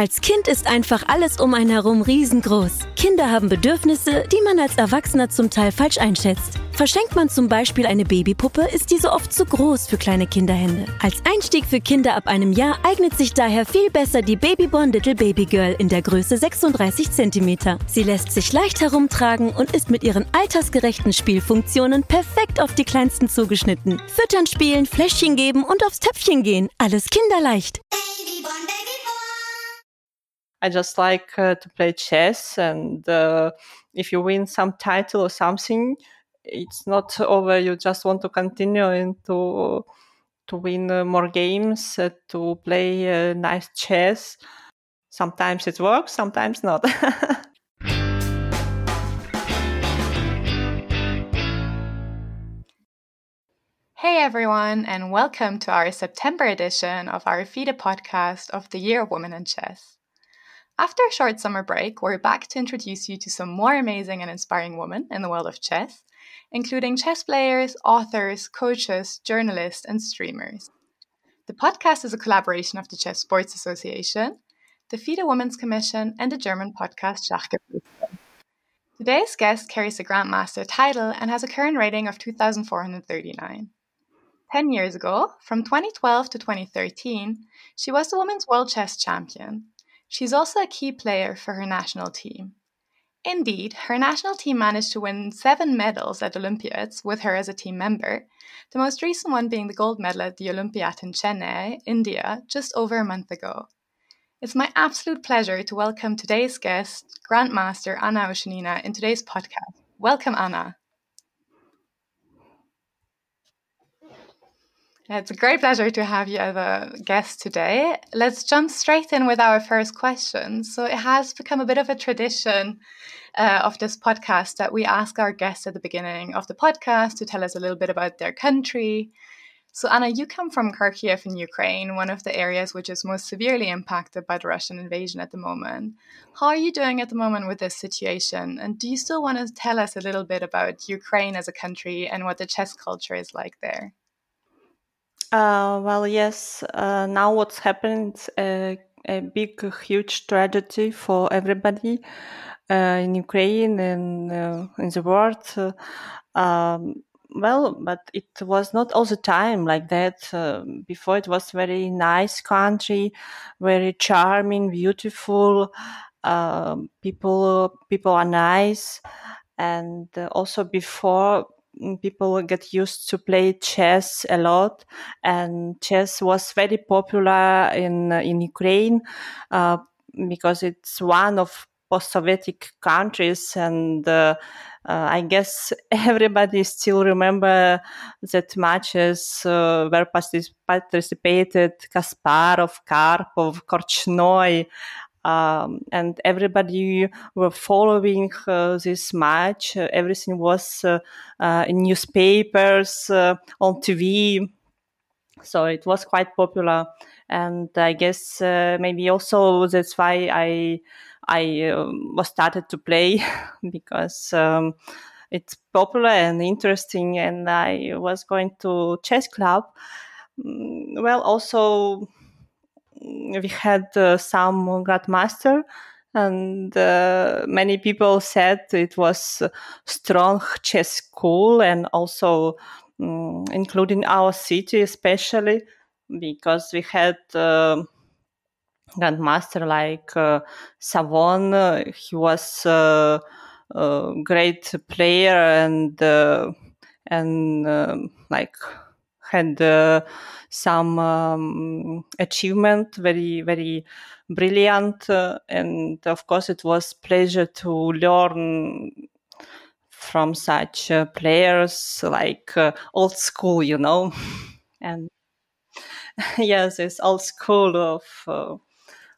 Als Kind ist einfach alles um einen herum riesengroß. Kinder haben Bedürfnisse, die man als Erwachsener zum Teil falsch einschätzt. Verschenkt man zum Beispiel eine Babypuppe, ist diese oft zu groß für kleine Kinderhände. Als Einstieg für Kinder ab einem Jahr eignet sich daher viel besser die Babyborn Little Baby Girl in der Größe 36 cm. Sie lässt sich leicht herumtragen und ist mit ihren altersgerechten Spielfunktionen perfekt auf die Kleinsten zugeschnitten. Füttern, spielen, Fläschchen geben und aufs Töpfchen gehen. Alles kinderleicht. I just like uh, to play chess, and uh, if you win some title or something, it's not over. You just want to continue and to to win uh, more games, uh, to play uh, nice chess. Sometimes it works, sometimes not. Hey everyone, and welcome to our September edition of our FIDE podcast of the Year of Women in Chess. After a short summer break, we're back to introduce you to some more amazing and inspiring women in the world of chess, including chess players, authors, coaches, journalists, and streamers. The podcast is a collaboration of the Chess Sports Association, the FIDE Women's Commission, and the German podcast Schachgeflüster. Today's guest carries a Grandmaster title and has a current rating of 2,439. 10 years ago, from 2012 to 2013, she was the Women's World Chess Champion She's also a key player for her national team. Indeed, her national team managed to win seven medals at Olympiads with her as a team member, the most recent one being the gold medal at the Olympiad in Chennai, India, just over a month ago. It's my absolute pleasure to welcome today's guest, Grandmaster Anna Ushenina, in today's podcast. Welcome, Anna. It's a great pleasure to have you as a guest today. Let's jump straight in with our first question. So, it has become a bit of a tradition uh, of this podcast that we ask our guests at the beginning of the podcast to tell us a little bit about their country. So, Anna, you come from Kharkiv in Ukraine, one of the areas which is most severely impacted by the Russian invasion at the moment. How are you doing at the moment with this situation? And do you still want to tell us a little bit about Ukraine as a country and what the chess culture is like there? Uh, well, yes. Uh, now what's happened? A, a big, huge tragedy for everybody uh, in Ukraine and uh, in the world. Um, well, but it was not all the time like that. Uh, before it was very nice country, very charming, beautiful. Um, people, people are nice, and uh, also before people get used to play chess a lot, and chess was very popular in in Ukraine uh, because it's one of post-Sovietic countries, and uh, uh, I guess everybody still remember that matches uh, where participated Kasparov, Karpov, Korchnoi, um, and everybody were following uh, this match. Uh, everything was uh, uh in newspapers, uh, on TV, so it was quite popular. And I guess uh, maybe also that's why I I was started to play because. Um, it's popular and interesting, and I was going to chess club. Mm, well, also we had uh, some grandmaster and uh, many people said it was strong chess school and also um, including our city especially because we had uh, grandmaster like uh, savon. He was a great player and uh, and um, like had uh, some um, achievement, very very brilliant, uh, and of course it was pleasure to learn from such uh, players like uh, old school, you know, and yes, it's old school of uh,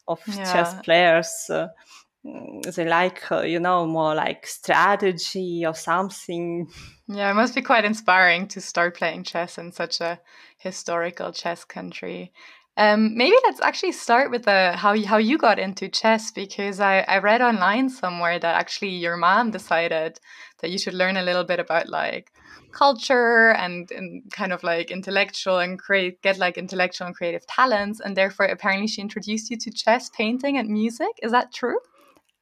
of yeah. chess players. Uh, they like uh, you know more like strategy or something yeah it must be quite inspiring to start playing chess in such a historical chess country. Um, maybe let's actually start with the how you, how you got into chess because I, I read online somewhere that actually your mom decided that you should learn a little bit about like culture and, and kind of like intellectual and create get like intellectual and creative talents and therefore apparently she introduced you to chess painting and music. Is that true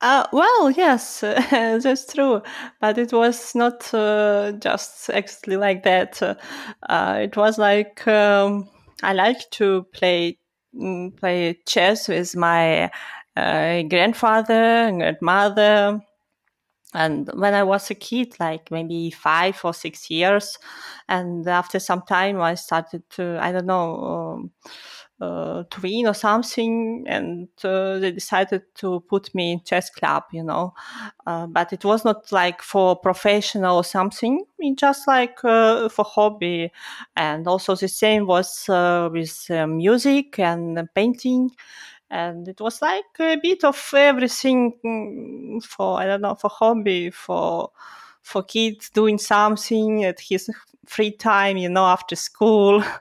uh, well, yes, that's true, but it was not uh, just exactly like that. Uh, it was like um, I like to play mm, play chess with my uh, grandfather and grandmother. And when I was a kid, like maybe five or six years, and after some time, I started to, I don't know, um, uh, or something, and uh, they decided to put me in chess club, you know. Uh, but it was not like for professional or something, just like uh, for hobby. And also the same was uh, with uh, music and painting. And it was like a bit of everything mm, for, I don't know, for hobby, for, for kids doing something at his free time, you know, after school.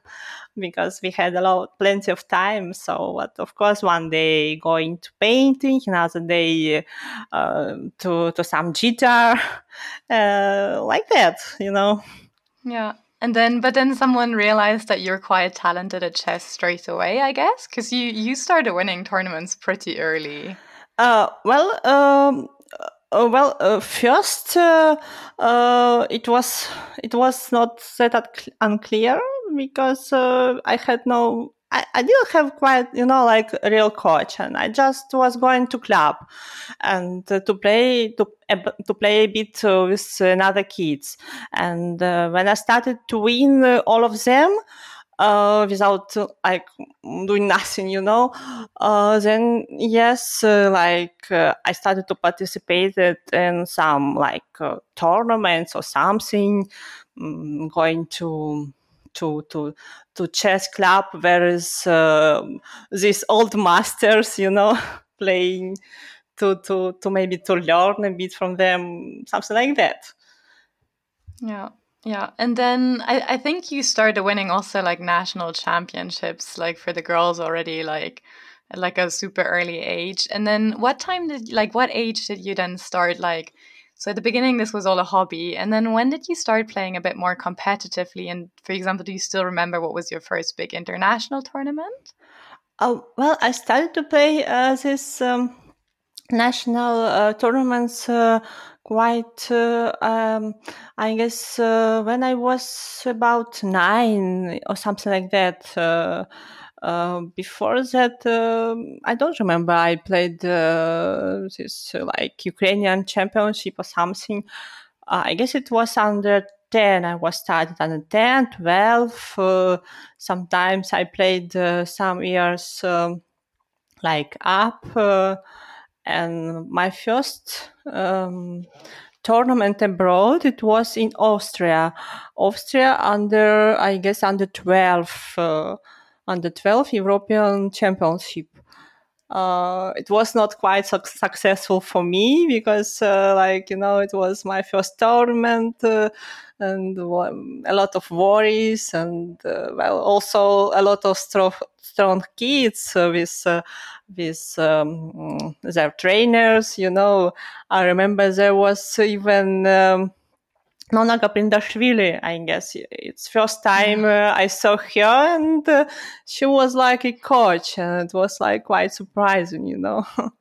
because we had a lot, plenty of time. So, but of course, one day going to painting, another day uh, to to some guitar, uh, like that, you know. Yeah. And then, but then someone realized that you're quite talented at chess straight away, I guess, because you you started winning tournaments pretty early. Uh, well, um, uh, well, uh, first uh, uh, it was it was not that unclear because uh, I had no, I, I didn't have quite, you know, like a real coach, and I just was going to club and uh, to play to to play a bit with other kids. And when I started to win all of them. Uh, without like doing nothing, you know. then yes, like I started to participate in some like tournaments or something, um, going to to to to chess club where is uh, these old masters you know playing to to to maybe to learn a bit from them something like that. Yeah yeah and then I, I think you started winning also like national championships like for the girls already like like a super early age and then what time did like what age did you then start like so at the beginning, this was all a hobby. And then when did you start playing a bit more competitively? And for example, do you still remember what was your first big international tournament? Oh, well, I started to play uh, this um, national uh, tournaments uh, quite, uh, um, I guess, uh, when I was about nine or something like that. Uh, uh, before that, uh, I don't remember. I played this like Ukrainian championship or something. I guess it was under 10. I was started under 10, 12. sometimes I played some years um, like up. And my first um, tournament abroad, it was in Austria. Austria under, I guess, under 12 on the 12th European Championship. Uh, it was not quite su- successful for me because, uh, like, you know, it was my first tournament uh, and a lot of worries and, uh, well, also a lot of strong, strong kids with, uh, with um, their trainers, you know. I remember there was even, um, Nona Gaprindashvili, I guess it's first time uh, I saw her and uh, she was like a coach and it was like quite surprising, you know.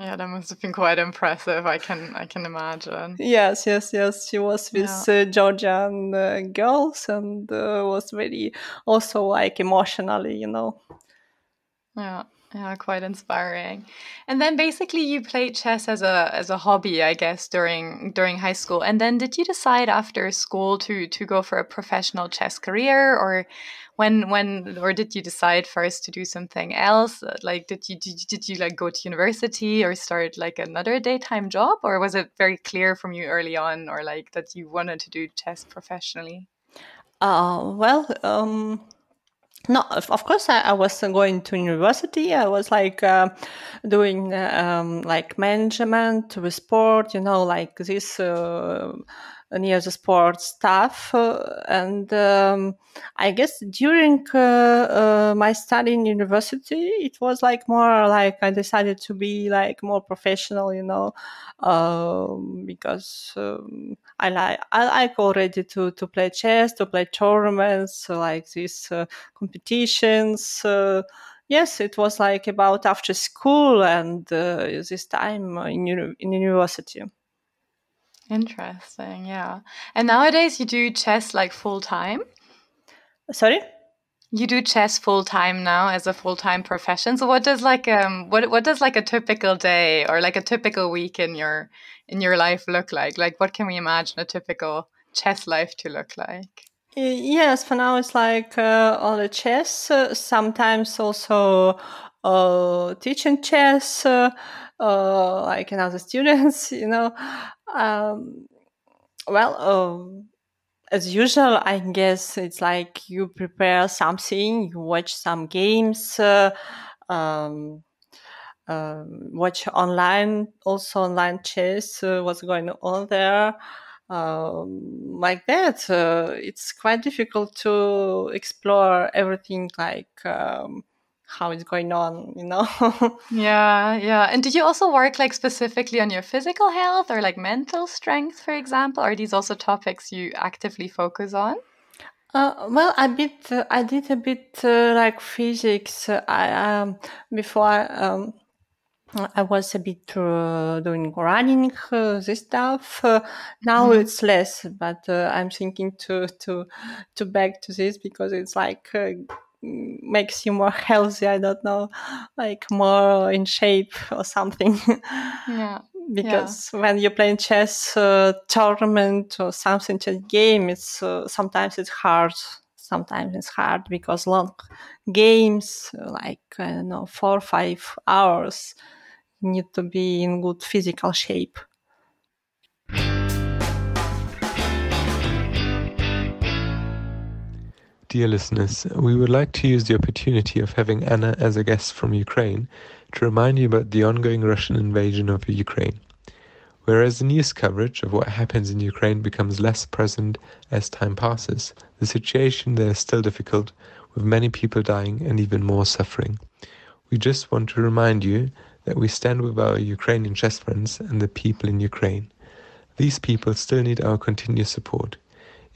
yeah, that must have been quite impressive. I can I can imagine. Yes, yes, yes. She was with yeah. uh, Georgian uh, girls and uh, was very also like emotionally, you know. Yeah. Yeah, quite inspiring. And then basically you played chess as a as a hobby, I guess, during during high school. And then did you decide after school to to go for a professional chess career or when when or did you decide first to do something else? Like did you did, did you like go to university or start like another daytime job or was it very clear from you early on or like that you wanted to do chess professionally? Uh well, um no, of course, I, I, was going to university. I was like uh, doing um, like management with sport, you know, like this uh, near the sports staff. Uh, and um, I guess during uh, uh, my study in university, it was like more like I decided to be like more professional, you know, um, because um, I like I like already to to play chess, to play tournaments, like these competitions. Yes, it was like about after school and uh, this time in, in university. Interesting, yeah. And nowadays you do chess like full time? Sorry? You do chess full time now as a full time profession. So what does like um what what does like a typical day or like a typical week in your in your life look like? Like what can we imagine a typical chess life to look like? Yes, for now it's like uh, all the chess. Uh, sometimes also uh, teaching chess, uh, uh, like another students. You know, um, well, um, as usual, I guess it's like you prepare something, you watch some games, uh, um, uh, watch online, also online chess, uh, what's going on there. Um, like that, uh, it's quite difficult to explore everything like um, how it's going on, you know? yeah, yeah. And do you also work like specifically on your physical health or like mental strength, for example? Are these also topics you actively focus on? Uh, well, I bit, uh, I did a bit uh, like physics. I um, before um, I was a bit uh, doing running, uh, this stuff. Uh, now mm-hmm. it's less, but I'm thinking to to to back to this because it's like makes you more healthy. I don't know, like more in shape or something. Yeah. because yeah. when you're playing chess uh, tournament or something chess game, it's uh, sometimes it's hard. Sometimes it's hard because long games, like I don't know, four or five hours, need to be in good physical shape. Dear listeners, we would like to use the opportunity of having Anna as a guest from Ukraine to remind you about the ongoing Russian invasion of Ukraine. Whereas the news coverage of what happens in Ukraine becomes less present as time passes, the situation there is still difficult, with many people dying and even more suffering. We just want to remind you that we stand with our Ukrainian chess friends and the people in Ukraine. These people still need our continuous support.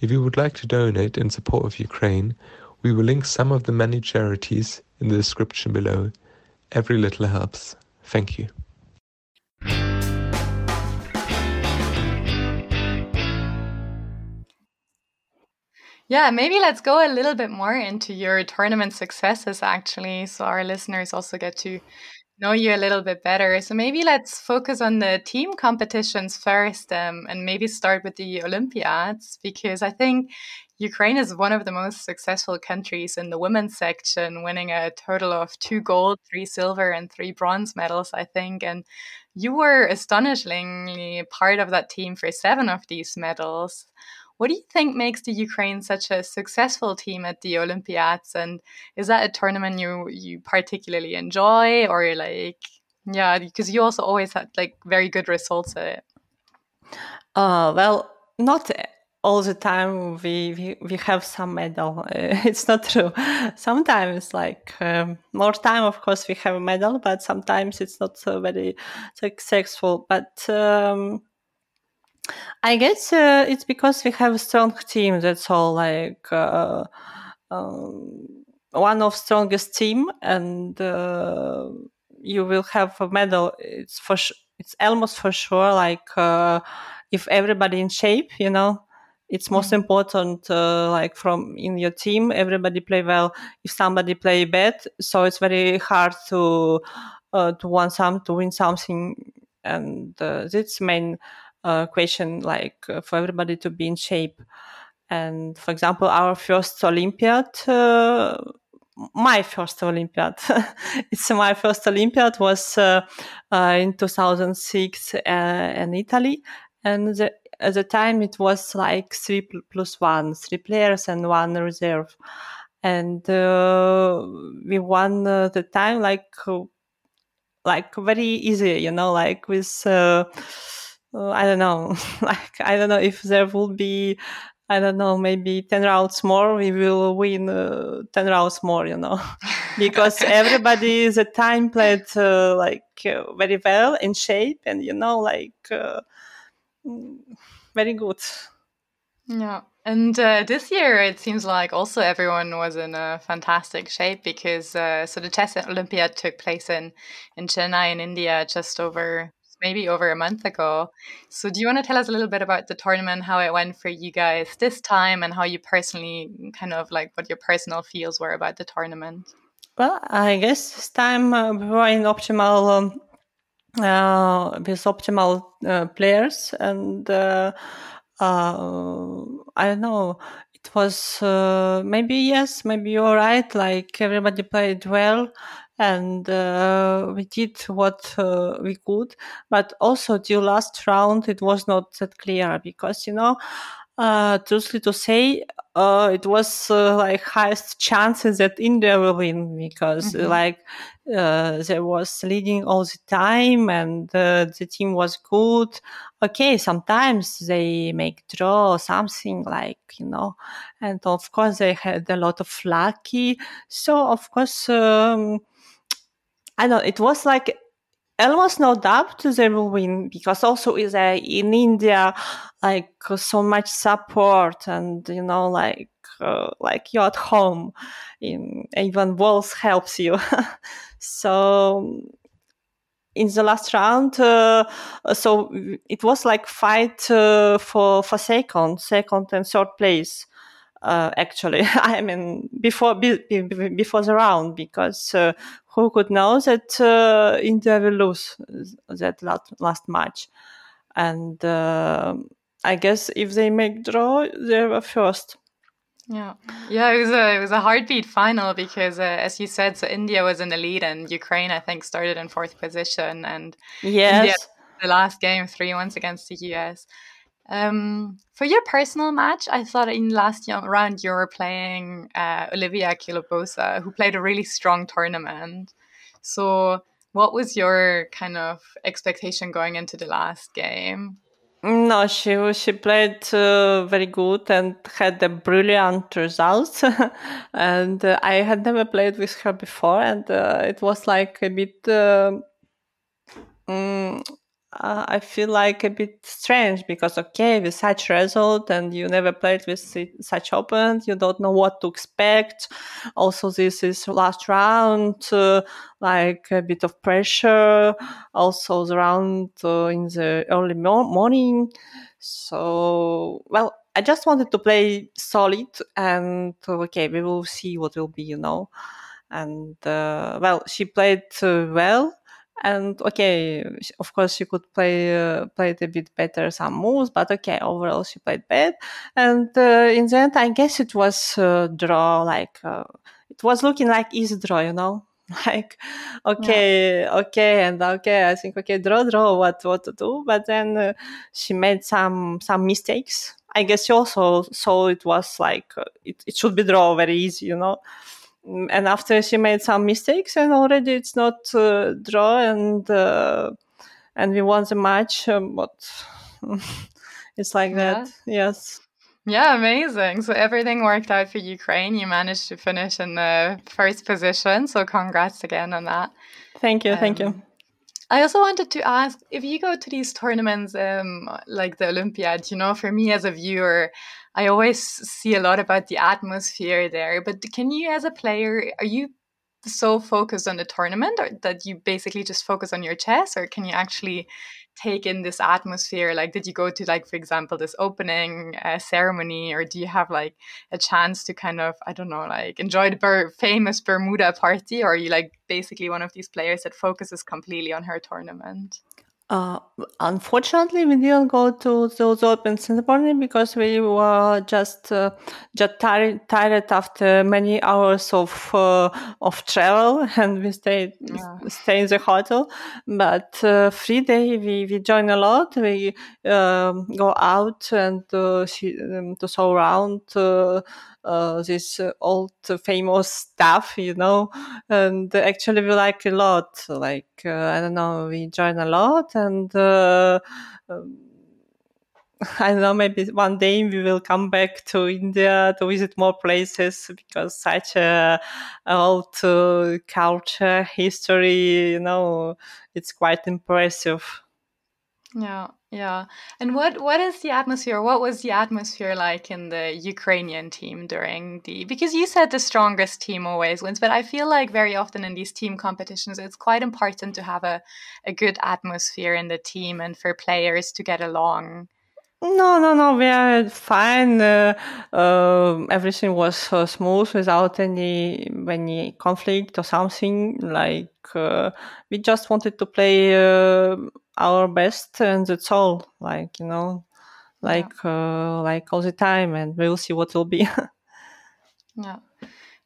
If you would like to donate in support of Ukraine, we will link some of the many charities in the description below. Every little helps. Thank you. Yeah, maybe let's go a little bit more into your tournament successes actually, so our listeners also get to know you a little bit better. So maybe let's focus on the team competitions first um, and maybe start with the Olympiads because I think Ukraine is one of the most successful countries in the women's section, winning a total of two gold, three silver, and three bronze medals, I think. And you were astonishingly part of that team for seven of these medals. What do you think makes the Ukraine such a successful team at the Olympiads? And is that a tournament you you particularly enjoy, or like, yeah, because you also always had like very good results at it. Uh, well, not all the time we, we, we have some medal. Uh, it's not true. Sometimes, like um, more time, of course, we have a medal, but sometimes it's not so very successful. But um, I guess uh, it's because we have a strong team. That's all. Like uh, um, one of strongest team, and uh, you will have a medal. It's for sh- it's almost for sure. Like uh, if everybody in shape, you know, it's most mm. important. Uh, like from in your team, everybody play well. If somebody play bad, so it's very hard to uh, to win some to win something, and that's main uh, question like uh, for everybody to be in shape. And for example, our first Olympiad, uh, my first Olympiad, it's my first Olympiad was uh, uh, in 2006 uh, in Italy. And the, at the time it was like three plus one, three players and one reserve. And we won the time like, like very easy, you know, like with, I don't know, like I don't know if there will be, I don't know, maybe ten rounds more, we will win uh, ten rounds more, you know, because everybody is a time played uh, like uh, very well in shape, and you know, like uh, mm, very good. Yeah. And uh, this year, it seems like also everyone was in a fantastic shape because uh, so the Chess Olympiad took place in in Chennai in India just over maybe over a month ago. So do you want to tell us a little bit about the tournament, how it went for you guys this time, and how you personally kind of like what your personal feels were about the tournament? Well, I guess this time uh, we were in optimal um, uh, with optimal uh, players and. Uh, uh, I don't know. It was uh, maybe yes, maybe you're right. Like everybody played well, and uh, we did what uh, we could. But also, the last round, it was not that clear because you know, uh, truthfully to say, uh, it was uh, like highest chances that India will win because mm-hmm. like uh, there was leading all the time and uh, the team was good. Okay, sometimes they make draw or something like you know, and of course they had a lot of lucky. So of course, um, I know it was like almost no doubt they will win because also is a, in India like so much support and you know like uh, like you're at home in, even walls helps you. So in the last round uh, so it was like fight uh, for for second second and third place uh, actually i mean before be, before the round because uh, who could know that uh, India will lose that last, last match? And uh, I guess if they make draw, they were first. Yeah, yeah, it was a it was a heartbeat final because, uh, as you said, so India was in the lead and Ukraine, I think, started in fourth position, and yes, India, the last game three once against the US. Um, for your personal match, I thought in last round you were playing uh, Oliwia Kiolbasa, who played a really strong tournament. So, what was your kind of expectation going into the last game? No, she she played uh, very good and had a brilliant result. and uh, I had never played with her before, and uh, it was like a bit. Um, mm, uh, I feel like a bit strange because okay, with such result and you never played with such opponent, you don't know what to expect. Also, this is last round, uh, like a bit of pressure. Also, the round uh, in the early mo- morning. So, well, I just wanted to play solid and okay, we will see what will be, you know. And uh, well, she played uh, well and okay of course she could play uh, play it a bit better some moves but okay overall she played bad. And uh, in the end i guess it was uh, draw like uh, it was looking like easy draw you know? Like okay yeah. okay and okay i think okay draw draw what what to do? But then uh, she made some some mistakes. I guess she also saw it was like uh, it, it should be draw very easy you know and after she made some mistakes and already it's not uh, draw and uh, and we won the match um, but it's like yeah. that. Yes. Yeah amazing. So everything worked out for ukraine. You managed to finish in the first position so congrats again on that. Thank you um, thank you. Um, I also wanted to ask if you go to these tournaments, um, like the Olympiad, you know, for me as a viewer, I always see a lot about the atmosphere there. But can you, as a player, are you so focused on the tournament or that you basically just focus on your chess or can you actually take in this atmosphere like did you go to like for example this opening uh, ceremony or do you have like a chance to kind of i don't know like enjoy the ber- famous bermuda party or are you like basically one of these players that focuses completely on her tournament uh, unfortunately, we didn't go to those opens in the morning because we were just uh, just tired, tired after many hours of uh, of travel, and we stayed yeah. stay in the hotel. But uh, free day, we we join a lot. We um, go out and uh, see, um, to show around uh, uh, this uh, old famous stuff, you know, and actually we like a lot. Like I don't know, we join a lot, and um, I don't know, maybe one day we will come back to India to visit more places because such a, a old uh, culture, history, you know, it's quite impressive. Yeah, yeah. And what what is the atmosphere? What was the atmosphere like in the Ukrainian team during the because you said the strongest team always wins, but I feel like very often in these team competitions it's quite important to have a, a good atmosphere in the team and for players to get along. No, no, no. We are fine. Uh, uh, everything was uh, smooth without any any conflict or something. Like uh, we just wanted to play uh, our best, and that's all. Like you know, like yeah. Uh, like all the time, and we'll see what will be. yeah.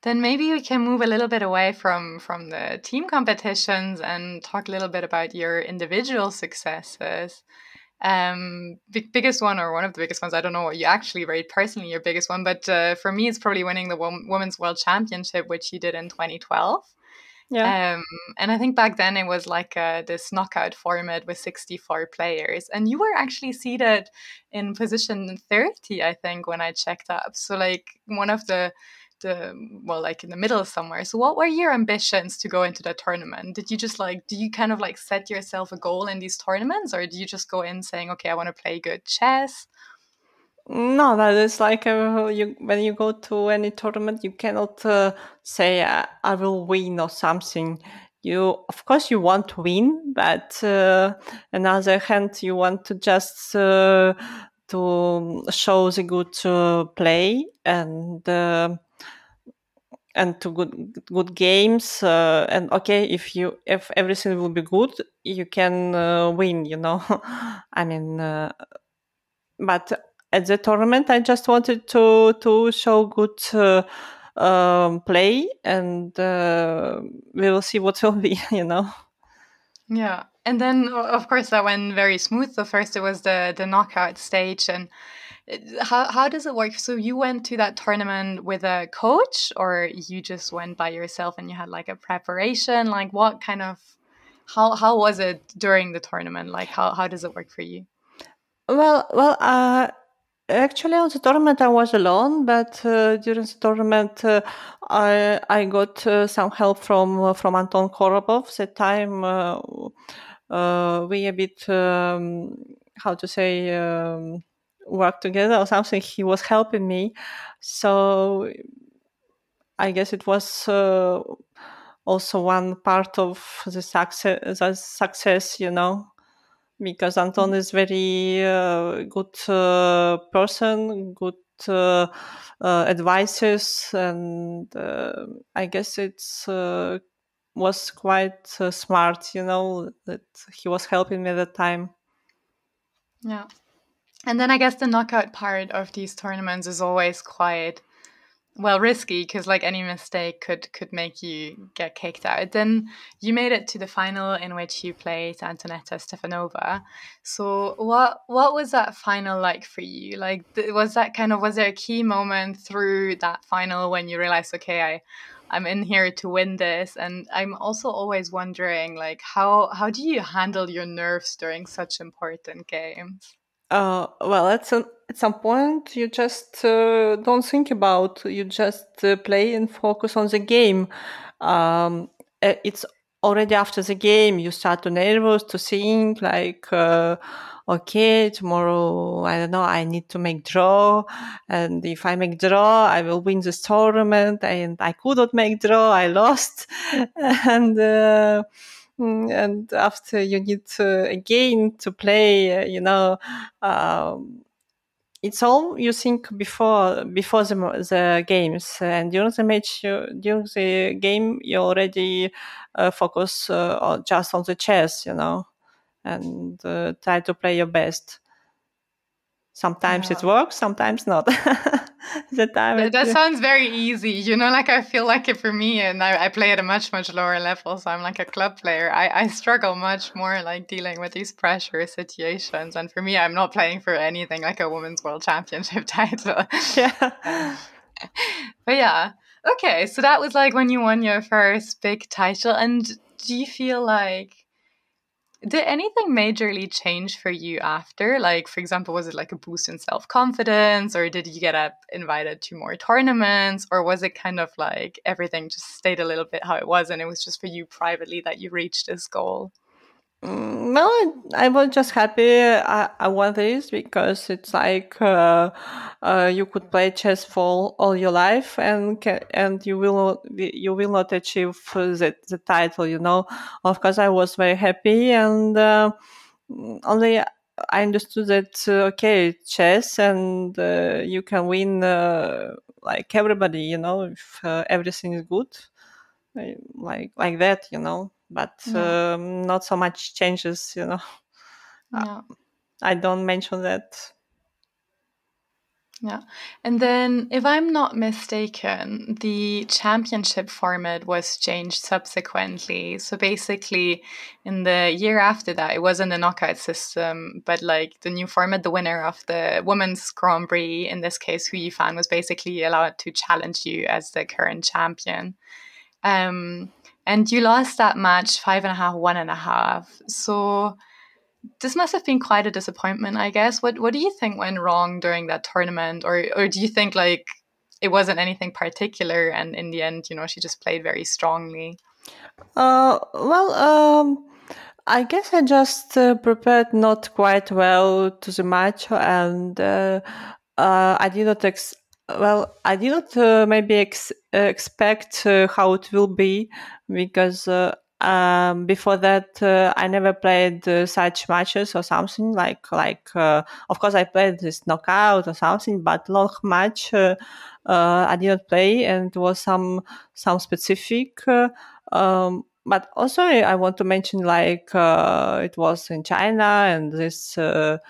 Then maybe we can move a little bit away from from the team competitions and talk a little bit about your individual successes um big, biggest one or one of the biggest ones i don't know what you actually rate personally your biggest one but uh, for me it's probably winning the women's world championship which you did in 2012 yeah. Um, and I think back then it was like uh, this knockout format with 64 players. And you were actually seated in position 30, I think, when I checked up. So, like, one of the the well like in the middle somewhere so what were your ambitions to go into the tournament did you just like do you kind of like set yourself a goal in these tournaments or do you just go in saying okay i want to play good chess no that is like uh, you when you go to any tournament you cannot uh, say uh, i will win or something. You of course you want to win but uh, on the other hand you want to just uh, to show the good uh, play and and to good good games uh, and okay if you if everything will be good you can uh, win you know? I mean uh, but at the tournament i just wanted to to show good uh, um, play and uh, we will see what will be you know yeah and then of course that went very smooth so first it was the the knockout stage and how how does it work? So you went to that tournament with a coach, or you just went by yourself and you had like a preparation? Like what kind of how how was it during the tournament? Like how how does it work for you? Well, well, uh, actually on the tournament I was alone, but uh, during the tournament uh, I I got uh, some help from uh, from Anton Korobov. That time uh, uh, we a bit um, how to say. Um, work together or something. He was helping me, so I guess it was also one part of the success. The success, you know, because Anton mm-hmm. is very uh, good uh, person, good uh, uh, advices, and uh, I guess it's was quite smart, you know, that he was helping me at the time. Yeah. And then I guess the knockout part of these tournaments is always quite well risky because like any mistake could could make you get kicked out. Then you made it to the final in which you played Antoaneta Stefanova. So what what was that final like for you? Like was that kind of was there a key moment through that final when you realized okay I I'm in here to win this and I'm also always wondering like how how do you handle your nerves during such important games? Uh, well, at some at some point, you just uh, don't think about. You just uh, play and focus on the game. Um, it's already after the game you start to nervous to think like, uh, okay, tomorrow I don't know. I need to make draw, and if I make draw, I will win this tournament. And I could not make draw. I lost, and uh, and after you need to again to play uh, you know um, it's all you think before before the, the games. And during the match you, during the game you already uh, focus uh, just on the chess you know and uh, try to play your best sometimes yeah. it works sometimes not. The time that, that sounds very easy you know like i feel like it for me and I, I, play at a much much lower level so i'm like a club player. I, I struggle much more like dealing with these pressure situations and for me i'm not playing for anything like a women's world championship title. Yeah. But yeah, okay. So that was like when you won your first big title, and do you feel like did anything majorly change for you after? Like, for example, was it like a boost in self confidence, or did you get up invited to more tournaments, or was it kind of like everything just stayed a little bit how it was, and it was just for you privately that you reached this goal? Mm, well, I was just happy I, I won this because it's like uh, uh, you could play chess for all your life and and you will you will not achieve the, the title. You know, of course, I was very happy and uh, only I understood that uh, okay, chess and uh, you can win uh, like everybody. You know, if everything is good, like like that. You know but yeah. um, not so much changes you know yeah. i don't mention that yeah. And then, if I'm not mistaken, the championship format was changed subsequently. So basically, in the year after that, it wasn't a knockout system, but like the new format, the winner of the women's Grand Prix, in this case, Hou Yifan, was basically allowed to challenge you as the current champion. Um, and you lost that match five and a half, one and a half. So this must have been quite a disappointment, I guess. What what do you think went wrong during that tournament, or or do you think like it wasn't anything particular, and in the end, you know, she just played very strongly? Uh, well, um, I guess I just uh, prepared not quite well to the match, and uh, uh, I did not ex- well, I did not uh, maybe ex- expect uh, how it will be because uh, um, before that uh, I never played uh, such matches or something like like. Uh, of course, I played this knockout or something, but long match I did not play, and it was some some specific. Um, but also, I want to mention like it was in China, and this it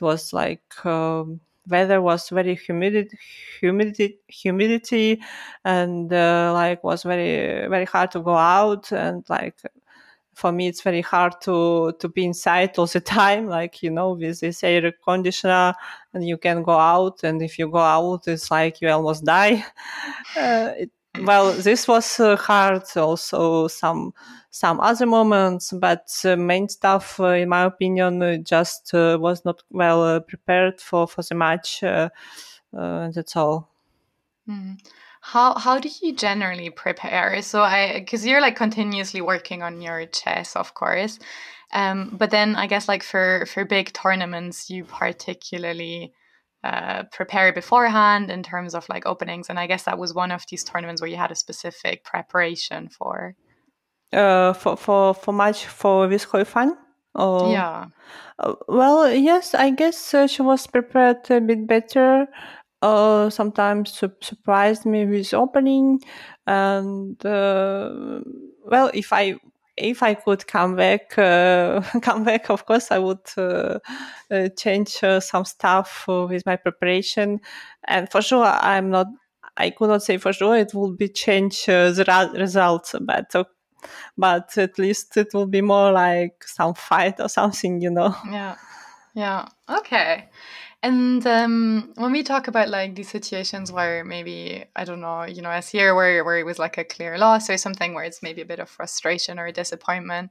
was like. Um, weather was very humidity humidity humidity and uh, like was very very hard to go out and like for me it's very hard to to be inside all the time like you know with this air conditioner and you can go out and if you go out it's like you almost die. Uh, it, well this was uh, hard also some some other moments but uh, main stuff uh, in my opinion uh, just uh, was not well uh, prepared for for the match that's all mm. how how do you generally prepare so i because you're like continuously working on your chess of course um, but then i guess like for for big tournaments you particularly uh, prepare beforehand in terms of like openings and i guess that was one of these tournaments where you had a specific preparation for. Uh, for for for match for with Hou Yifan or yeah. Uh, well yes i guess uh, she was prepared a bit better. Uh, sometimes su- surprised me with opening and uh, well if i if I could come back, uh, come back, of course, I would uh, uh, change uh, some stuff uh, with my preparation. And for sure, I'm not. I could not say for sure it will be change uh, the ra- results, but but at least it will be more like some fight or something, you know. Yeah, yeah, okay. And um, when we talk about like these situations where maybe I don't know, you know, as here where where it was like a clear loss or something where it's maybe a bit of frustration or a disappointment,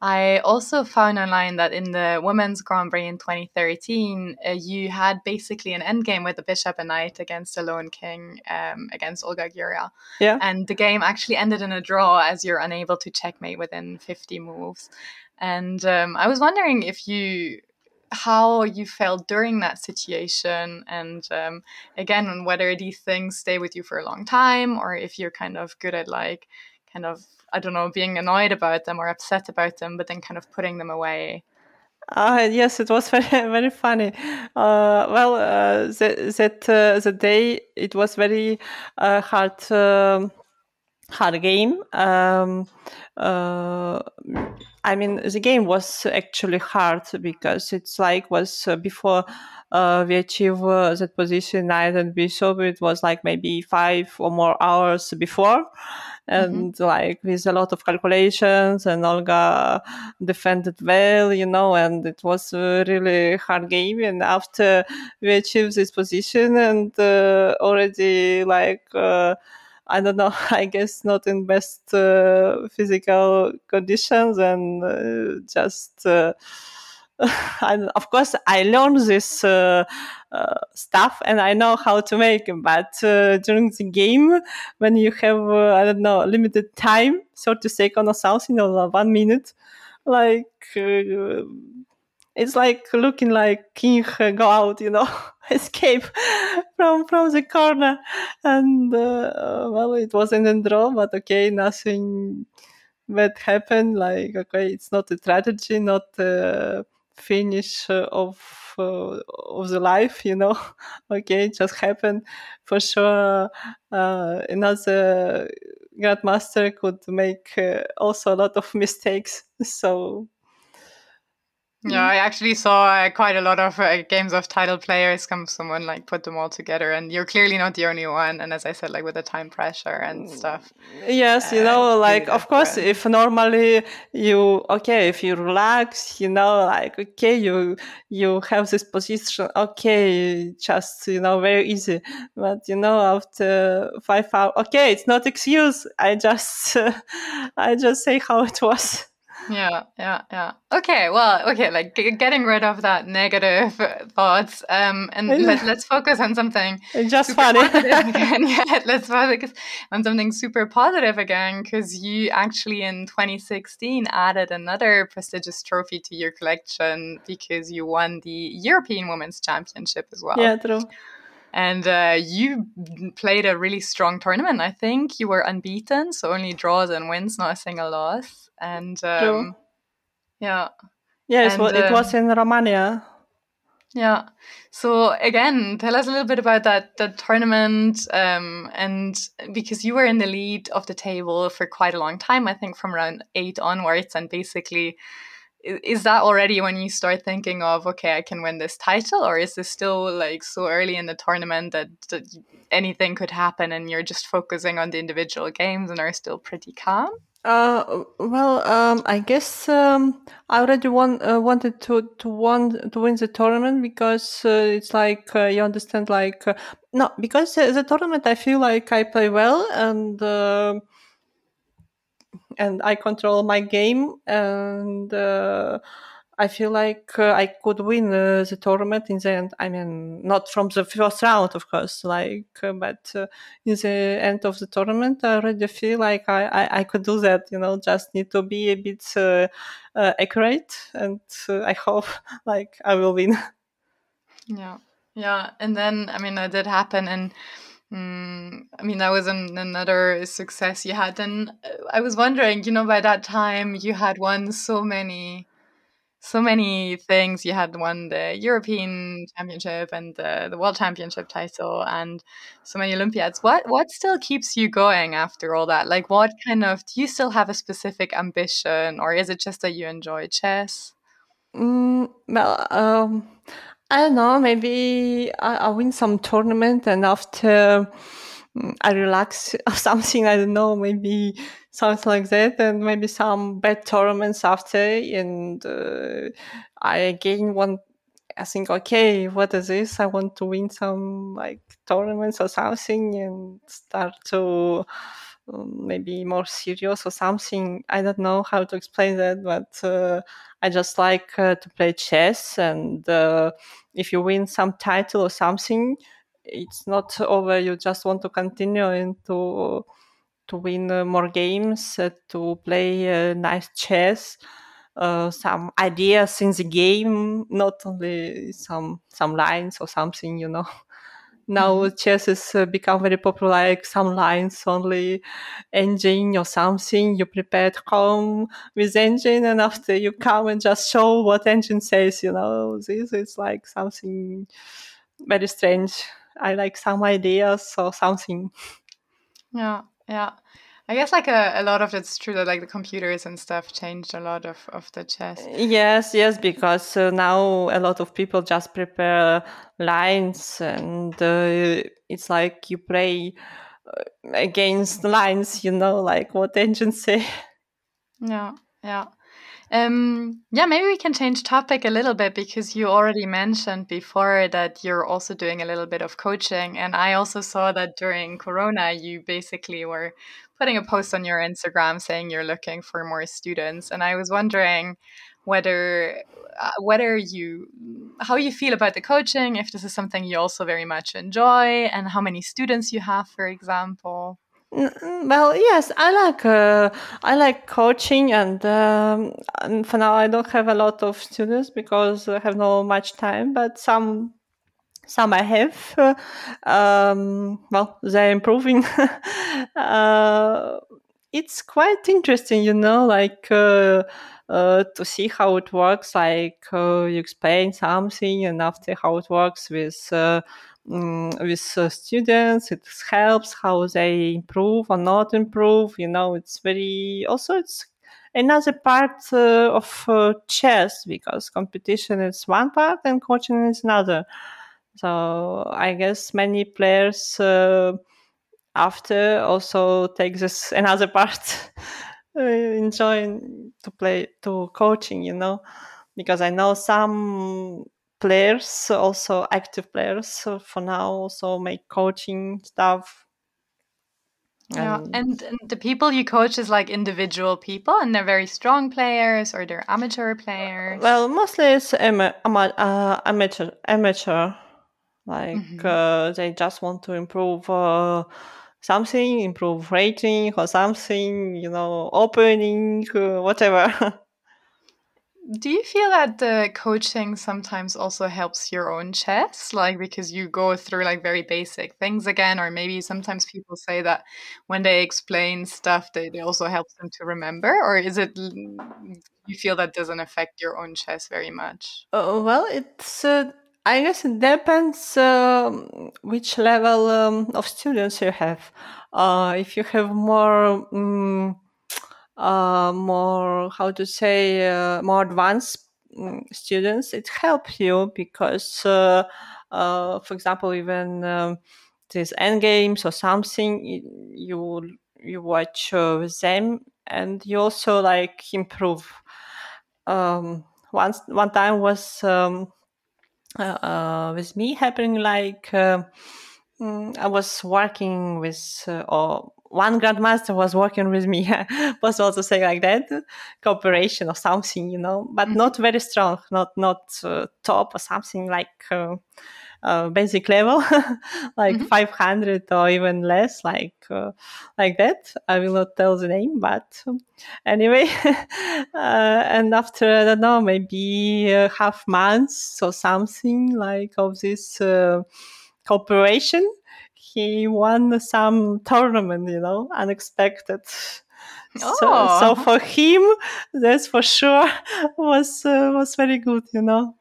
I also found online that in the Women's Grand Prix in 2013, uh, you had basically an end game with the bishop and knight against the lone king um, against Olga Girya. Yeah. And the game actually ended in a draw as you're unable to checkmate within 50 moves. And um, I was wondering if you how you felt during that situation and um, again whether these things stay with you for a long time or if you're kind of good at like kind of i don't know being annoyed about them or upset about them but then kind of putting them away uh, yes, it was very very funny. Uh, well, uh, that uh, the day it was very uh, hard um, hard game. Um, uh, I mean, the game was actually hard because it's like was uh, before uh, we achieve uh, that position knight and bishop. It was like maybe five or more hours before, and mm-hmm. like with a lot of calculations and Olga defended well, you know, and it was a really hard game. And after we achieved this position and uh, already like, uh, I don't know, I guess not in best uh, physical conditions and uh, just, uh, and of course I learned this uh, uh, stuff and I know how to make. But uh, during the game, when you have I don't know limited time, thirty seconds or something, or one minute, like it's like looking like King go out, you know, escape from from the corner, and uh, well, it wasn't a draw, but okay, nothing bad happened. Like okay, it's not a tragedy, not a finish of uh, of the life, you know. okay, it just happened. For sure, uh, another grandmaster could make uh, also a lot of mistakes. So yeah, I actually saw uh, quite a lot of uh, games of title players come someone like put them all together, and you're clearly not the only one. And as I said, like with the time pressure and mm, stuff. Yes, uh, you know, like of course, if normally you okay, if you relax, you know, like okay, you you have this position, okay, just you know, very easy. But you know, after five hours, okay, it's not excuse. I just I just say how it was yeah yeah yeah. Okay well okay like g- getting rid of that negative thoughts um and let, us focus on something it's just funny. again. Yeah let's focus on something super positive again because you actually in 2016 added another prestigious trophy to your collection because you won the european women's championship as well. Yeah true and uh, you played a really strong tournament. I think you were unbeaten, so only draws and wins, not a single loss. And um, yeah. Yes and, it was um, in romania. Yeah. So again tell us a little bit about that the tournament um, and because you were in the lead of the table for quite a long time i think from round eight onwards and basically is that already when you start thinking of okay i can win this title or is this still like so early in the tournament that, that anything could happen and you're just focusing on the individual games and are still pretty calm? Uh, well, um, I guess um, I already want, uh, wanted to to want to win the tournament because uh, it's like uh, you understand, like uh, no, because the tournament I feel like I play well and uh, and I control my game and I feel like uh, I could win uh, the tournament in the end. I mean, not from the first round, of course, like, uh, but uh, in the end of the tournament, I already feel like I, I, I could do that. You know, just need to be a bit uh, uh, accurate, and I hope like I will win. Yeah, yeah, and then I mean, that did happen, and. Mm, I mean, that was an, another success you had. And I was wondering, you know, by that time you had won so many so many things. You had won the European Championship and the, the World Championship title, and so many Olympiads. What what still keeps you going after all that? Like, what kind of do you still have a specific ambition, or is it just that you enjoy chess? Mm, well, um, I don't know. Maybe I, I win some tournament, and after mm, I relax or something. I don't know. Maybe something like that, and maybe some bad tournaments after, and uh, I again want. I think, okay, what is this? I want to win some like tournaments or something, and start to um, maybe more serious or something. I don't know how to explain that, but uh, I just like uh, to play chess, and uh, if you win some title or something, it's not over. You just want to continue and to to win uh, more games, uh, to play uh, nice chess, some ideas in the game, not only some some lines or something, you know. now chess has uh, become very popular like some lines only engine or something you prepare at home with engine and after you come and just show what engine says you know this is like something very strange. I like some ideas or something. Yeah yeah. I guess like a, a lot of it's true that like the computers and stuff changed a lot of, of the chess. Yes, yes, because uh, now a lot of people just prepare lines and uh, it's like you play against lines, you know, like what engines say. Yeah, yeah. Um, yeah, maybe we can change topic a little bit because you already mentioned before that you're also doing a little bit of coaching. And I also saw that during Corona, you basically were putting a post on your Instagram saying you're looking for more students. And I was wondering whether uh, whether you how you feel about the coaching if this is something you also very much enjoy and how many students you have for example well, yes, I like uh, I like coaching, and, um, and for now I don't have a lot of students because I have no much time. But some some I have. Um, well, they're improving. uh, it's quite interesting, you know, like uh, uh, to see how it works. Like uh, you explain something, and after how it works with um, with uh, students it helps how they improve or not improve you know it's very also it's another part uh, of uh, chess because competition is one part and coaching is another. So i guess many players uh, after also take this another part uh, enjoying to play to coaching you know because i know some players, also active players for now, also make coaching stuff. Yeah, and, and, the people you coach is like individual people, and they're very strong players, or they're amateur players. Well, mostly it's ama- ama- uh, amateur, amateur. Like mm-hmm. uh, they just want to improve uh, something, improve rating or something, you know, opening, uh, whatever. Do you feel that the coaching sometimes also helps your own chess? Like, because you go through like very basic things again, or maybe sometimes people say that when they explain stuff, they, they also helps them to remember, or is it you feel that doesn't affect your own chess very much? Uh, well, it's, uh, I guess it depends uh, which level um, of students you have. Uh, if you have more, um, uh, more how to say uh, more advanced mm, students it helps you because uh, uh, for example even um, these end games or something you you watch uh, them and you also like improve. Um, once one time was um, uh, with me happening like mm, I was working with or one grandmaster was working with me was also saying like that cooperation or something you know but mm-hmm. not very strong not not uh, top or something like uh, uh, basic level like mm-hmm. 500 or even less like uh, like that i will not tell the name but um, anyway uh, and after i don't know maybe half months or something like of this uh, cooperation he won some tournament, you know, unexpected. Oh. So, so for him, that's for sure was uh, was very good, you know.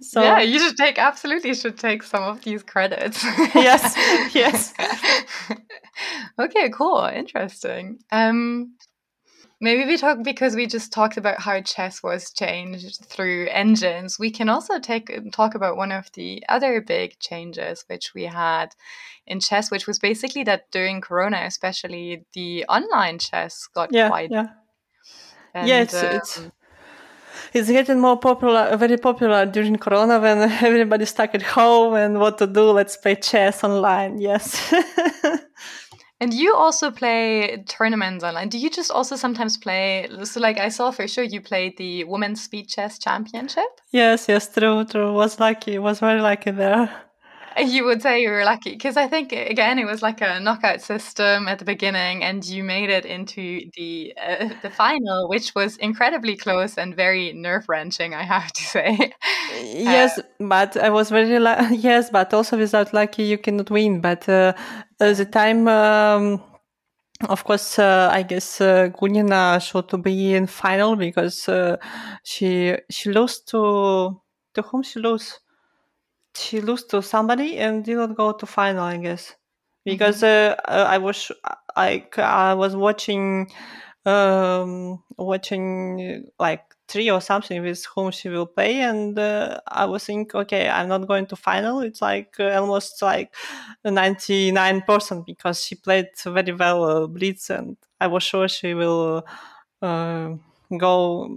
So yeah, you should take absolutely should take some of these credits. yes, yes. okay, cool, interesting. Um, Maybe we talk because we just talked about how chess was changed through engines. We can also take talk about one of the other big changes which we had in chess, which was basically that during Corona, especially the online chess got yeah, quite yeah. And, yeah, it's, um, it's it's getting more popular, very popular during Corona when everybody's stuck at home and what to do. Let's play chess online. Yes. And you also play tournaments online. Do you just also sometimes play? So, like I saw for sure, you played the Women's Speed Chess Championship. Yes, yes, true, true. Was lucky. Was very lucky there. You would say you were lucky because I think again it was like a knockout system at the beginning, and you made it into the uh, the final, which was incredibly close and very nerve wrenching. I have to say. yes, uh, but I was very lu- yes, but also without lucky you cannot win. But uh, the time. Um, of course, uh, I guess uh, Gunina should to be in final because uh, she she lost to to whom she lost she lost to somebody and did not go to final, I guess, because mm-hmm. uh, I was I I was watching um watching like three or something with whom she will play, and uh, I was thinking, okay, I'm not going to final. It's like uh, almost like ninety nine percent because she played very well uh, blitz, and I was sure she will uh, go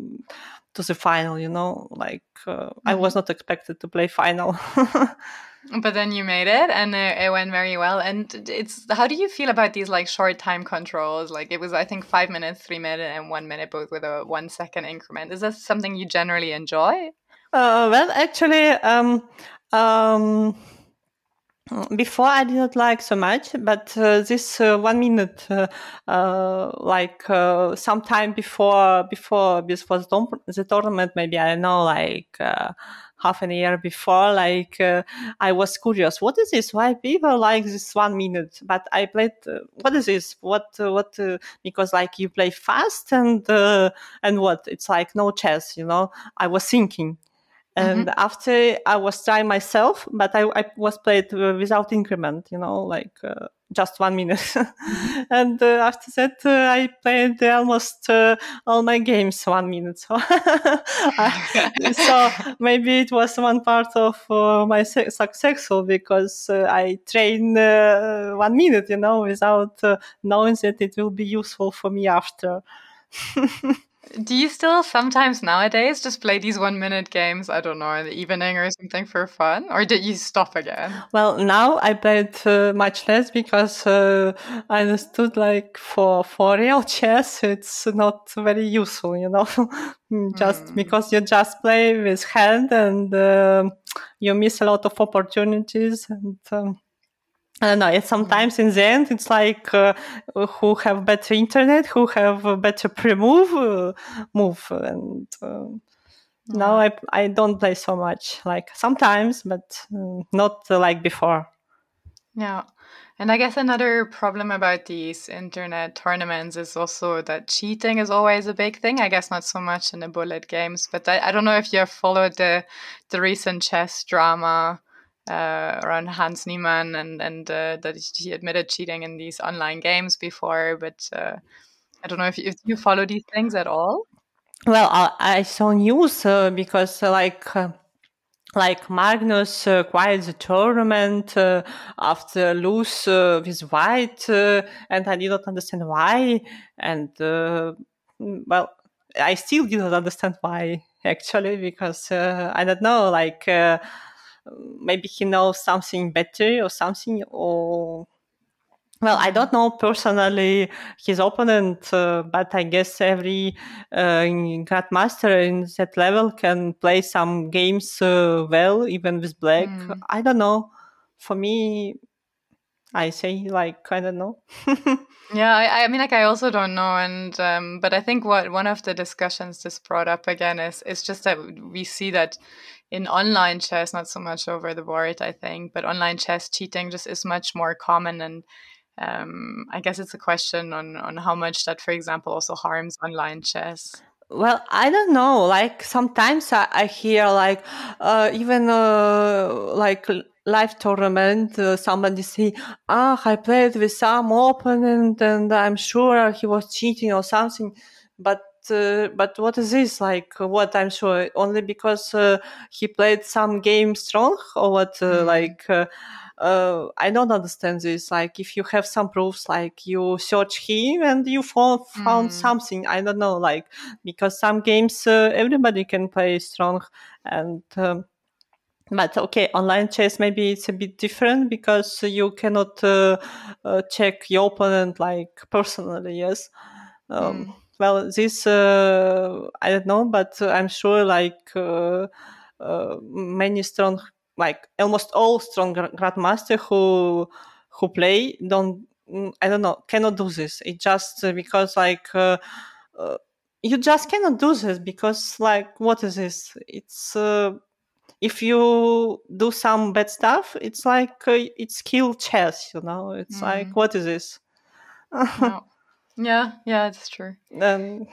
to the final. You know, like mm-hmm. I was mm-hmm. not expected to play final. but then you made it and it, it, went very well and it's how do you feel about these like short time controls like it was i think five minutes three minutes and one minute both with a one second increment is that something you generally enjoy uh, well actually um, um, before I did not like so much, but uh, this uh, one minute, uh, uh like uh, sometime before before this was the tournament, maybe I don't know, like uh, half a year before, like I was curious, what is this? Why people like this one minute? But I played, what is this? What, what, because like you play fast and, and what? It's like no chess, you know? I was thinking. And mm-hmm. after I was trying myself, but I, I was played uh, without increment, you know, like just one minute. Mm-hmm. and uh, after that, uh, I played almost uh, all my games one minute. So, so maybe it was one part of uh, my su- successful because uh, I train uh, one minute, you know, without knowing that it will be useful for me after. Do you still sometimes nowadays just play these one minute games, I don't know, in the evening or something for fun? Or did you stop again? Well, now I played uh, much less because uh, I understood like for, for real chess, it's not very useful, you know, just mm. because you just play with hand and uh, you miss a lot of opportunities and, um, I don't know. It's sometimes in the end, it's like uh, who have better internet, who have better pre-move, uh, move, and uh, now I I don't play so much. Like sometimes, but uh, not like before. Yeah. And I guess another problem about these internet tournaments is also that cheating is always a big thing. I guess not so much in the bullet games, but I, I don't know if you have followed the the recent chess drama uh, around Hans Niemann and and uh, that he admitted cheating in these online games before. But uh, I don't know if you, if you, follow these things at all. Well, I, I saw news uh, because uh, like. Uh, like Magnus uh, quit the tournament after lose with White, and I did not understand why. And well, I still did not understand why actually because I don't know, like maybe he knows something better or something or well, I don't know personally his opponent, uh, but I guess every uh, grandmaster in that level can play some games uh, well, even with black. Mm. I don't know. For me, I say like I don't know. yeah, I, I, mean, like I also don't know, and um, but I think what one of the discussions just brought up again is is just that we see that in online chess, not so much over the board, I think, but online chess cheating just is much more common. And um, I guess it's a question on, on how much that, for example, also harms online chess. Well, I don't know. Like sometimes I, I hear like uh, even uh, like live tournament, uh, somebody say, "Ah, I played with some opponent, and I'm sure he was cheating or something." But uh, but what is this like? What I'm sure only because uh, he played some game strong or what? Mm. Like uh, uh, I don't understand this. Like if you have some proofs, like you search him and you found, found mm. something. I don't know. Like because some games everybody can play strong and. Um, but okay, online chess maybe it's a bit different because you cannot uh, uh, check your opponent like personally. Yes, um, mm well, this uh, I don't know, but I'm sure like uh, uh, many strong, like almost all strong grandmaster who who play don't mm, I don't know cannot do this. It just because like you just cannot do this because like what is this? It's if you do some bad stuff, it's like uh, it's kill chess, you know. It's mm. like what is this? no. Yeah, yeah, it's true. Um,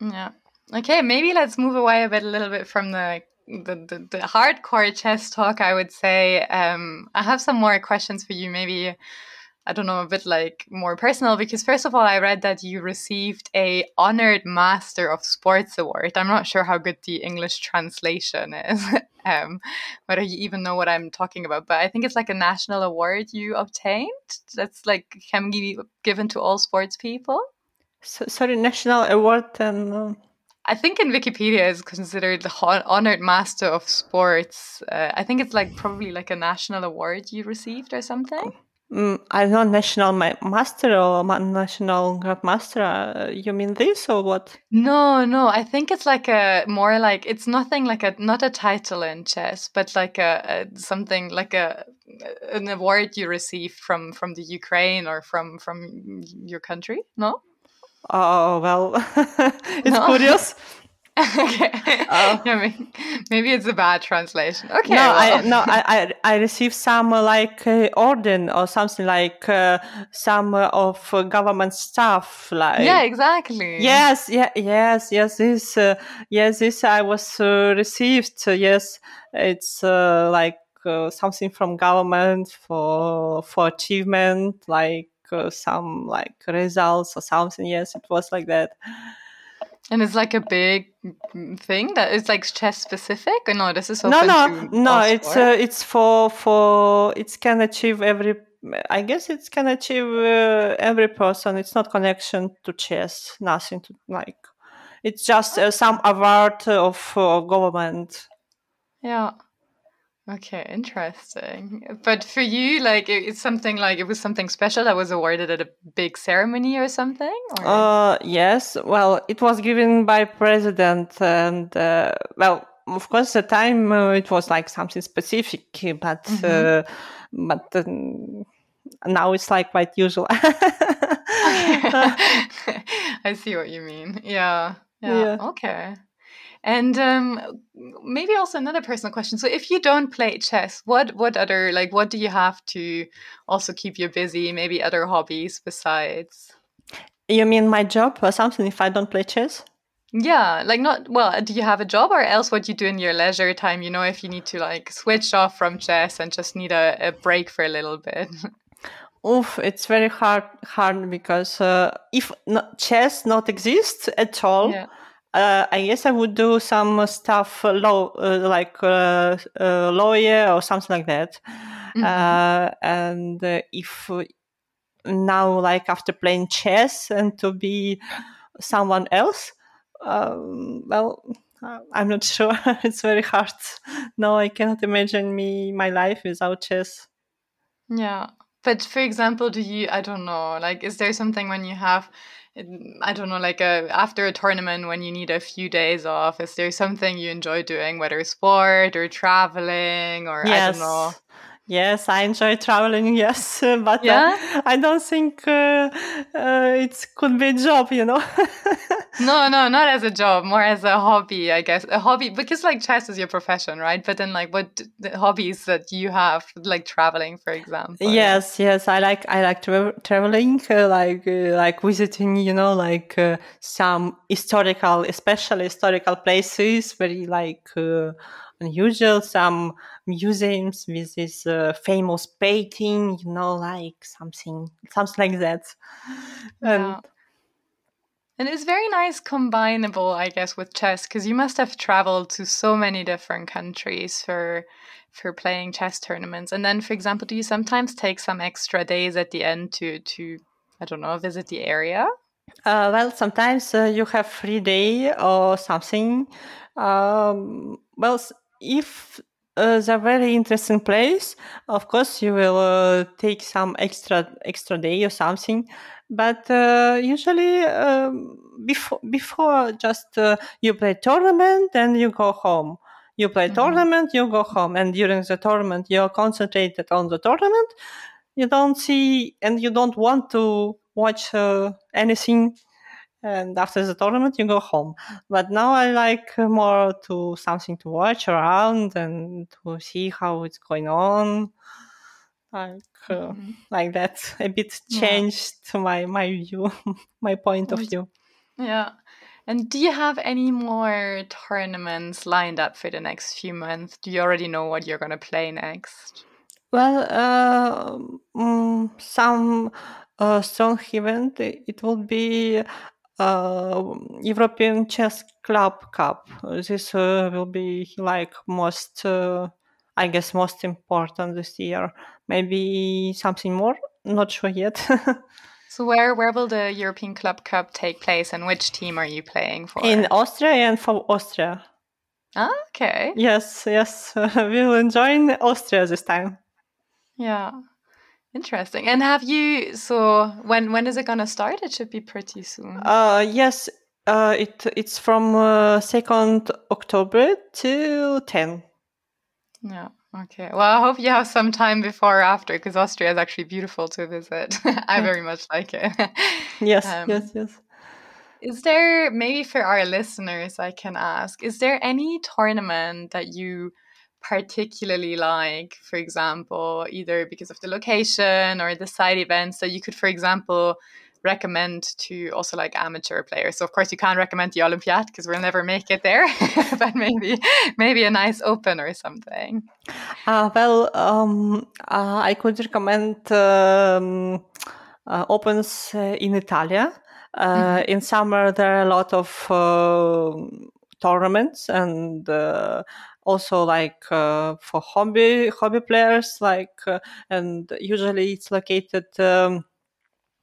yeah. Okay, maybe let's move away a bit, a little bit from the the, the, the hardcore chess talk. I would say um, I have some more questions for you. Maybe I don't know, a bit like more personal because first of all, I read that you received a honored Master of Sports award. I'm not sure how good the English translation is, um, whether you even know what I'm talking about, but I think it's like a national award you obtained. That's like can be given to all sports people. So, sorry, national award and. Uh... I think in Wikipedia is considered the honored master of sports. Uh, I think it's like probably like a national award you received or something. Mm, I'm not national master or national grandmaster. Uh, you mean this or what? No, no. I think it's like a more like it's nothing like a not a title in chess, but like a, a something like a an award you receive from from the Ukraine or from from your country. No. Oh well, it's no? curious. okay. Uh, yeah, maybe it's a bad translation. Okay. No, well. I no, I, I I received some uh, like uh, orden or something like uh, some uh, of uh, government stuff. Like yeah, exactly. Yes, yeah, yes, yes. This yes, this I was received. yes, it's like something from government for for achievement, like some like results or something. Yes, it was like that. And it's like a big thing that is like chess specific, or no? This is no, no, no. It's uh, it's for for it can achieve every. I guess it can achieve uh, every person. It's not connection to chess. Nothing to like. It's just uh, some award of government. Yeah. Okay, interesting. But for you, like it's something like it was something special that was awarded at a big ceremony or something. Or? Uh, yes. Well, it was given by president, and uh, well, of course, the time uh, it was like something specific, but mm-hmm. uh, but uh, now it's like quite usual. I see what you mean. Yeah. Yeah. yeah. Okay. And um, maybe also another personal question. So, if you don't play chess, what what other like what do you have to also keep you busy? Maybe other hobbies besides. You mean my job or something? If I don't play chess. Yeah, like not well. Do you have a job or else what you do in your leisure time? You know, if you need to like switch off from chess and just need a, a break for a little bit. Oof, it's very hard hard because uh, if not, chess not exists at all. Yeah uh, I guess I would do some stuff uh, law, uh, like uh, uh, lawyer or something like that. Mm-hmm. Uh, and if now, like after playing chess, and to be someone else, um, well, I'm not sure. it's very hard. No, I cannot imagine me my life without chess. Yeah, but for example, do you? I don't know. Like, is there something when you have I don't know, like a after a tournament when you need a few days off, is there something you enjoy doing, whether sport or traveling or yes. I don't know? Yes, I enjoy traveling. Yes, but uh, yeah? uh, I don't think uh, uh, it could be a job. You know. no, no, not as a job, more as a hobby, I guess. A hobby because like chess is your profession, right? But then like what the hobbies that you have, like traveling, for example. Yes, yes, I like I like tra- traveling, uh, like uh, like visiting. You know, like some historical, especially historical places, very like unusual. Some museums with this uh, famous painting, you know, like something, something like that. Yeah. And, it's very nice combinable, I guess, with chess because you must have traveled to so many different countries for for playing chess tournaments. And then, for example, do you sometimes take some extra days at the end to to I don't know visit the area? Uh, well, sometimes uh, you have free day or something. Um, well, if uh, a very interesting place, of course you will uh, take some extra extra day or something. But uh, usually um, before before just uh, you play tournament and you go home. You play mm-hmm. tournament, you go home, and during the tournament you're concentrated on the tournament. You don't see and you don't want to watch uh, anything and after the tournament you go home but now i like more to something to watch around and to see how it's going on like uh, mm-hmm. like that a bit changed yeah. to my my view my point of view yeah and do you have any more tournaments lined up for the next few months do you already know what you're going to play next Well, uh, mm, some uh, strong event it will be uh, European Chess Club Cup. This uh, will be like most, uh, I guess, most important this year. Maybe something more. Not sure yet. so where where will the European Club Cup take place, and which team are you playing for? In Austria and for Austria. Ah, okay. Yes, yes, we will enjoy Austria this time. Yeah. Interesting. And have you so when when is it gonna start? It should be pretty soon. Uh yes. Uh it it's from uh, second October to ten. Yeah. Okay. Well, I hope you have some time before or after because Austria is actually beautiful to visit. I very much like it. yes, um, yes, yes. Is there maybe for our listeners I can ask, is there any tournament that you particularly like, for example, either because of the location or the side events that you could, for example, recommend to also like amateur players. So of course you can't recommend the Olympiad because we'll never make it there, but maybe maybe a nice open or something. Uh, well, um, uh, I could recommend um, uh, opens uh, in Italia. Uh, mm-hmm. In summer, there are a lot of uh, tournaments and also like uh, for hobby hobby players like uh, and usually it's located um,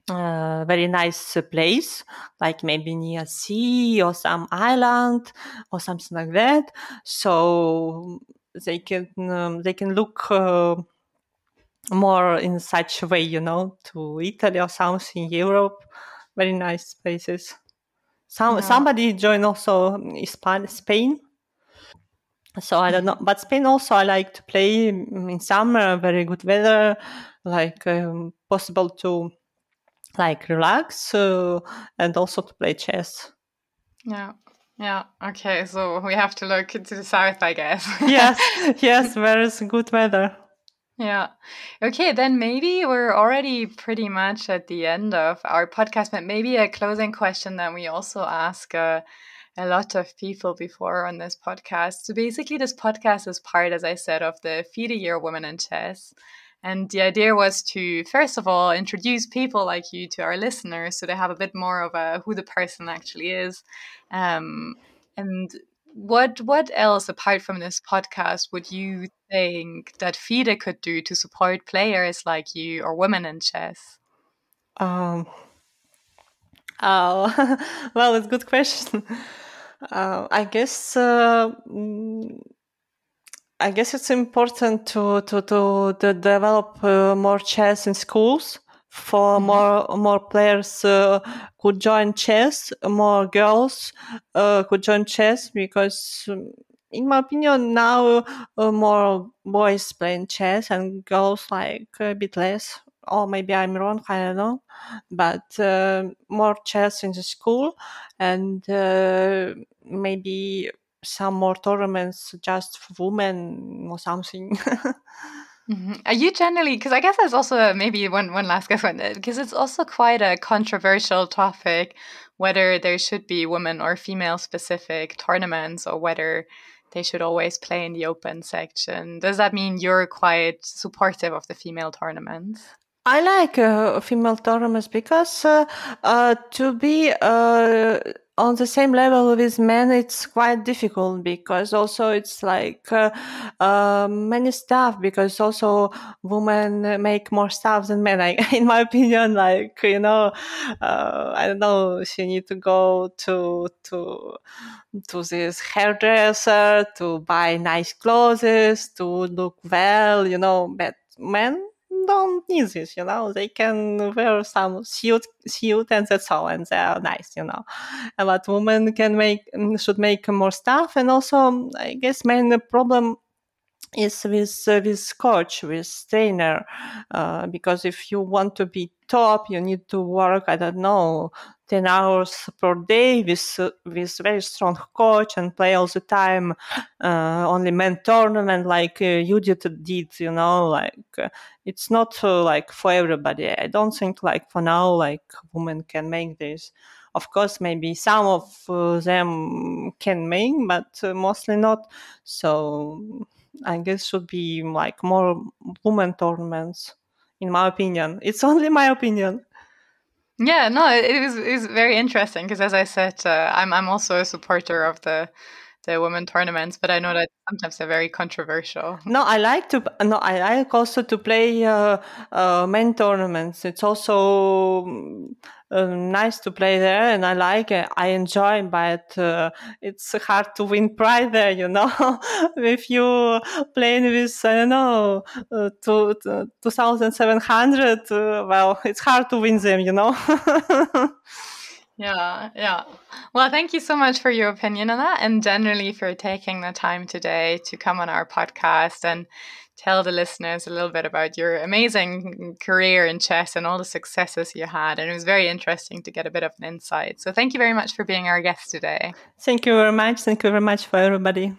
uh, very nice place like maybe near sea or some island or something like that. So they can um, they can look uh, more in such a way you know to italy or something europe. Very nice places. Some yeah. somebody joined also Spain, Spain. So I don't know, but Spain also I like to play in summer, very good weather, like um, possible to like relax uh, and also to play chess. Yeah. Yeah. Okay. So we have to look to the south, I guess. yes. Yes. Where is good weather. Yeah. Okay. Then maybe we're already pretty much at the end of our podcast, but maybe a closing question that we also ask uh, a lot of people before on this podcast. So basically, this podcast is part, as I said, of the FIDE Year Women in Chess. And the idea was to, first of all, introduce people like you to our listeners so they have a bit more of a who the person actually is. Um, and what what else apart from this podcast would you think that FIDE could do to support players like you or women in chess? Um, oh, well, it's a good question. Uh, I guess uh, mm, I guess it's important to to to, to develop uh, more chess in schools for mm-hmm. more more players uh, could join chess, more girls uh, could join chess because. Um, in my opinion, now uh, more boys playing chess and girls like a bit less or maybe I'm wrong, I don't know, but uh, more chess in the school and uh, maybe some more tournaments just for women or something. mm-hmm. Are you generally because I guess there's also maybe one one last question because it's also quite a controversial topic whether there should be women or female specific tournaments or whether they should always play in the open section. Does that mean you're quite supportive of the female tournaments? I like uh, female tournaments because uh, uh, to be uh, on the same level with men, it's quite difficult because also it's like uh, uh, many stuff because also women make more stuff than men. I, in my opinion, like you know, I don't know, she need to go to to to this hairdresser to buy nice clothes to look well, you know, but men don't need this, you know. They can wear some suit, suit and that's all, and they are nice, you know. But women can make should make more stuff, and also I guess main problem is with uh, with coach with trainer uh, because if you want to be top you need to work i don't know 10 hours per day with uh, with very strong coach and play all the time uh, only men tournament like uh, you did, did you know like uh, it's not uh, like for everybody. I don't think like for now like women can make this. Of course maybe some of them can make but mostly not. So I guess should be like more women tournaments, in my opinion. It's only my opinion. Yeah, no, it is is very interesting because, as I said, uh, I'm I'm also a supporter of the the women tournaments, but I know that sometimes they're very controversial. No, I like to. No, I like also to play uh, uh, men tournaments. It's also uh, nice to play there, and I like it. I enjoy, but uh, it's hard to win prize there. You know, if you playing with I don't know uh, two two thousand seven hundred, uh, well, it's hard to win them. You know. Yeah, yeah. Well, thank you so much for your opinion on that and generally for taking the time today to come on our podcast and tell the listeners a little bit about your amazing career in chess and all the successes you had. And it was very interesting to get a bit of an insight. So thank you very much for being our guest today. Thank you very much. Thank you very much for everybody.